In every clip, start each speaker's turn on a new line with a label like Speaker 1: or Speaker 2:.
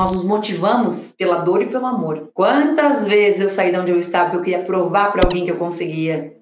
Speaker 1: Nós nos motivamos pela dor e pelo amor. Quantas vezes eu saí de onde eu estava porque eu queria provar para alguém que eu conseguia?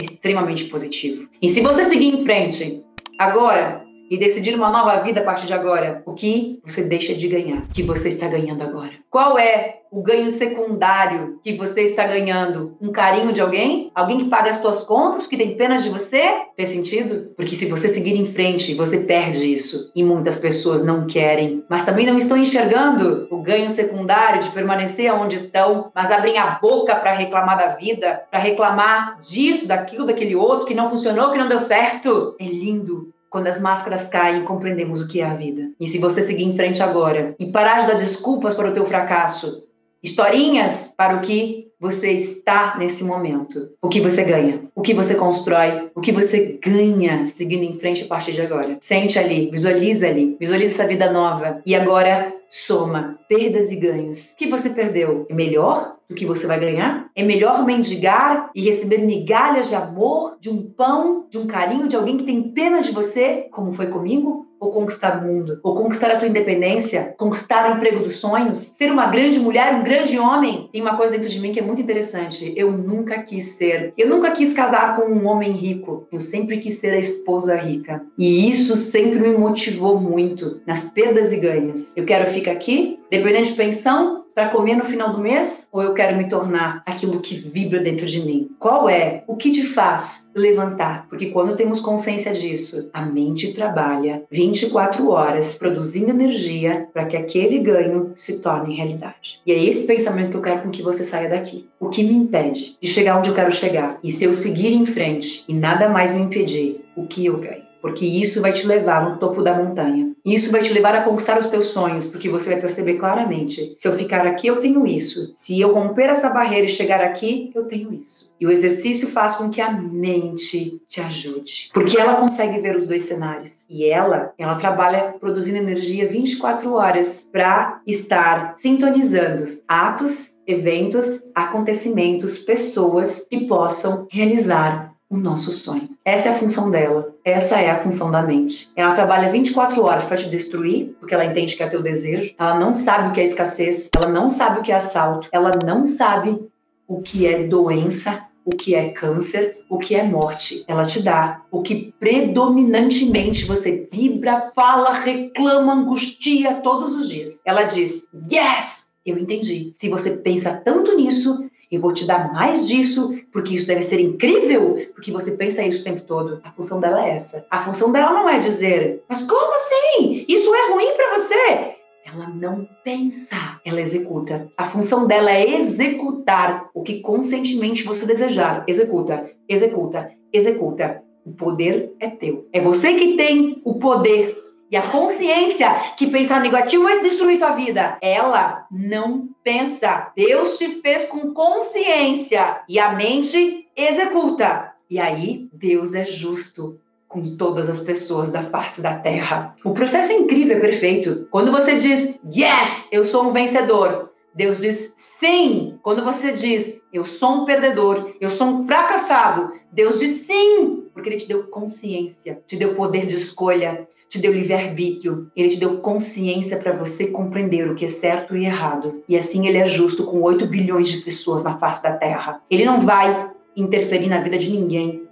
Speaker 1: Extremamente positivo. E se você seguir em frente, agora, e decidir uma nova vida a partir de agora, o que você deixa de ganhar, que você está ganhando agora? Qual é o ganho secundário que você está ganhando? Um carinho de alguém? Alguém que paga as suas contas porque tem pena de você? Fez sentido? Porque se você seguir em frente, você perde isso. E muitas pessoas não querem, mas também não estão enxergando o ganho secundário de permanecer onde estão, mas abrem a boca para reclamar da vida, para reclamar disso, daquilo, daquele outro que não funcionou, que não deu certo. É lindo quando as máscaras caem, compreendemos o que é a vida. E se você seguir em frente agora e parar de dar desculpas para o teu fracasso, historinhas para o que você está nesse momento, o que você ganha, o que você constrói, o que você ganha seguindo em frente a partir de agora. Sente ali, visualiza ali, visualiza essa vida nova e agora soma perdas e ganhos. O que você perdeu é melhor do que você vai ganhar? É melhor mendigar e receber migalhas de amor, de um pão, de um carinho de alguém que tem pena de você, como foi comigo? Ou conquistar o mundo? Ou conquistar a tua independência? Conquistar o emprego dos sonhos? Ser uma grande mulher, um grande homem? Tem uma coisa dentro de mim que é muito interessante. Eu nunca quis ser. Eu nunca quis casar com um homem rico. Eu sempre quis ser a esposa rica. E isso sempre me motivou muito nas perdas e ganhas. Eu quero ficar aqui, dependente de pensão, para comer no final do mês? Ou eu quero me tornar aquilo que vibra dentro de mim? Qual é? O que te faz levantar? Porque quando temos consciência disso, a mente trabalha 24 horas produzindo energia para que aquele ganho se torne realidade. E é esse pensamento que eu quero com que você saia daqui. O que me impede de chegar onde eu quero chegar? E se eu seguir em frente e nada mais me impedir, o que eu ganho? Porque isso vai te levar no topo da montanha. Isso vai te levar a conquistar os teus sonhos, porque você vai perceber claramente: se eu ficar aqui, eu tenho isso. Se eu romper essa barreira e chegar aqui, eu tenho isso. E o exercício faz com que a mente te ajude, porque ela consegue ver os dois cenários. E ela, ela trabalha produzindo energia 24 horas para estar sintonizando atos eventos, acontecimentos, pessoas que possam realizar o nosso sonho. Essa é a função dela. Essa é a função da mente. Ela trabalha 24 horas para te destruir, porque ela entende que é teu desejo. Ela não sabe o que é escassez, ela não sabe o que é assalto, ela não sabe o que é doença, o que é câncer, o que é morte. Ela te dá o que predominantemente você vibra, fala, reclama, angustia todos os dias. Ela diz: Yes! Eu entendi. Se você pensa tanto nisso, eu vou te dar mais disso, porque isso deve ser incrível, porque você pensa isso o tempo todo. A função dela é essa. A função dela não é dizer, mas como assim? Isso é ruim para você? Ela não pensa, ela executa. A função dela é executar o que conscientemente você desejar. Executa, executa, executa. O poder é teu. É você que tem o poder e a consciência que pensar negativo vai destruir tua vida. Ela não pensa. Deus te fez com consciência e a mente executa. E aí, Deus é justo com todas as pessoas da face da terra. O processo é incrível, é perfeito. Quando você diz, yes, eu sou um vencedor, Deus diz sim. Quando você diz, eu sou um perdedor, eu sou um fracassado, Deus diz sim, porque Ele te deu consciência, te deu poder de escolha, te deu livre-arbítrio, ele te deu consciência para você compreender o que é certo e errado. E assim ele é justo com 8 bilhões de pessoas na face da Terra. Ele não vai interferir na vida de ninguém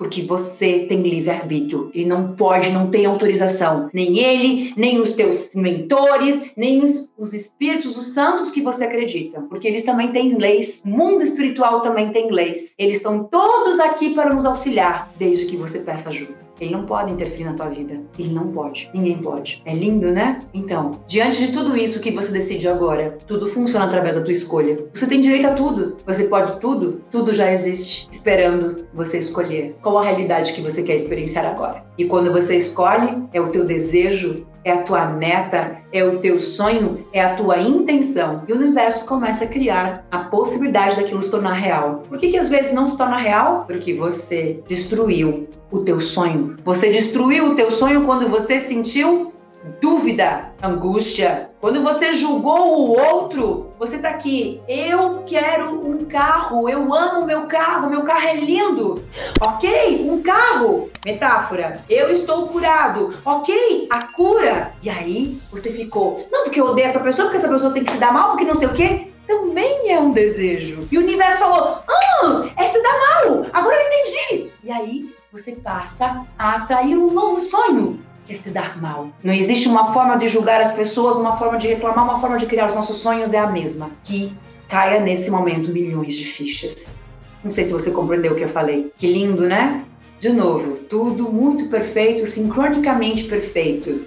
Speaker 1: porque você tem livre-arbítrio. Ele não pode, não tem autorização. Nem ele, nem os teus mentores, nem os, os espíritos, os santos que você acredita. Porque eles também têm leis. O mundo espiritual também tem leis. Eles estão todos aqui para nos auxiliar, desde que você peça ajuda. Ele não pode interferir na tua vida. Ele não pode. Ninguém pode. É lindo, né? Então, diante de tudo isso que você decide agora, tudo funciona através da tua escolha. Você tem direito a tudo. Você pode tudo. Tudo já existe, esperando você escolher qual a realidade que você quer experienciar agora. E quando você escolhe, é o teu desejo é a tua meta, é o teu sonho, é a tua intenção. E o universo começa a criar a possibilidade daquilo se tornar real. Por que, que às vezes não se torna real? Porque você destruiu o teu sonho. Você destruiu o teu sonho quando você sentiu dúvida, angústia. Quando você julgou o outro, você tá aqui. Eu quero um carro, eu amo meu carro, meu carro é lindo. Ok? Um carro. Metáfora. Eu estou curado. Ok? A cura. E aí você ficou. Não, porque eu odeio essa pessoa, porque essa pessoa tem que se dar mal, porque não sei o quê. Também é um desejo. E o universo falou: Ah, é se dar mal. Agora eu entendi. E aí você passa a atrair um novo sonho é se dar mal. Não existe uma forma de julgar as pessoas, uma forma de reclamar, uma forma de criar os nossos sonhos é a mesma. Que caia nesse momento milhões de fichas. Não sei se você compreendeu o que eu falei. Que lindo, né? De novo, tudo muito perfeito, sincronicamente perfeito.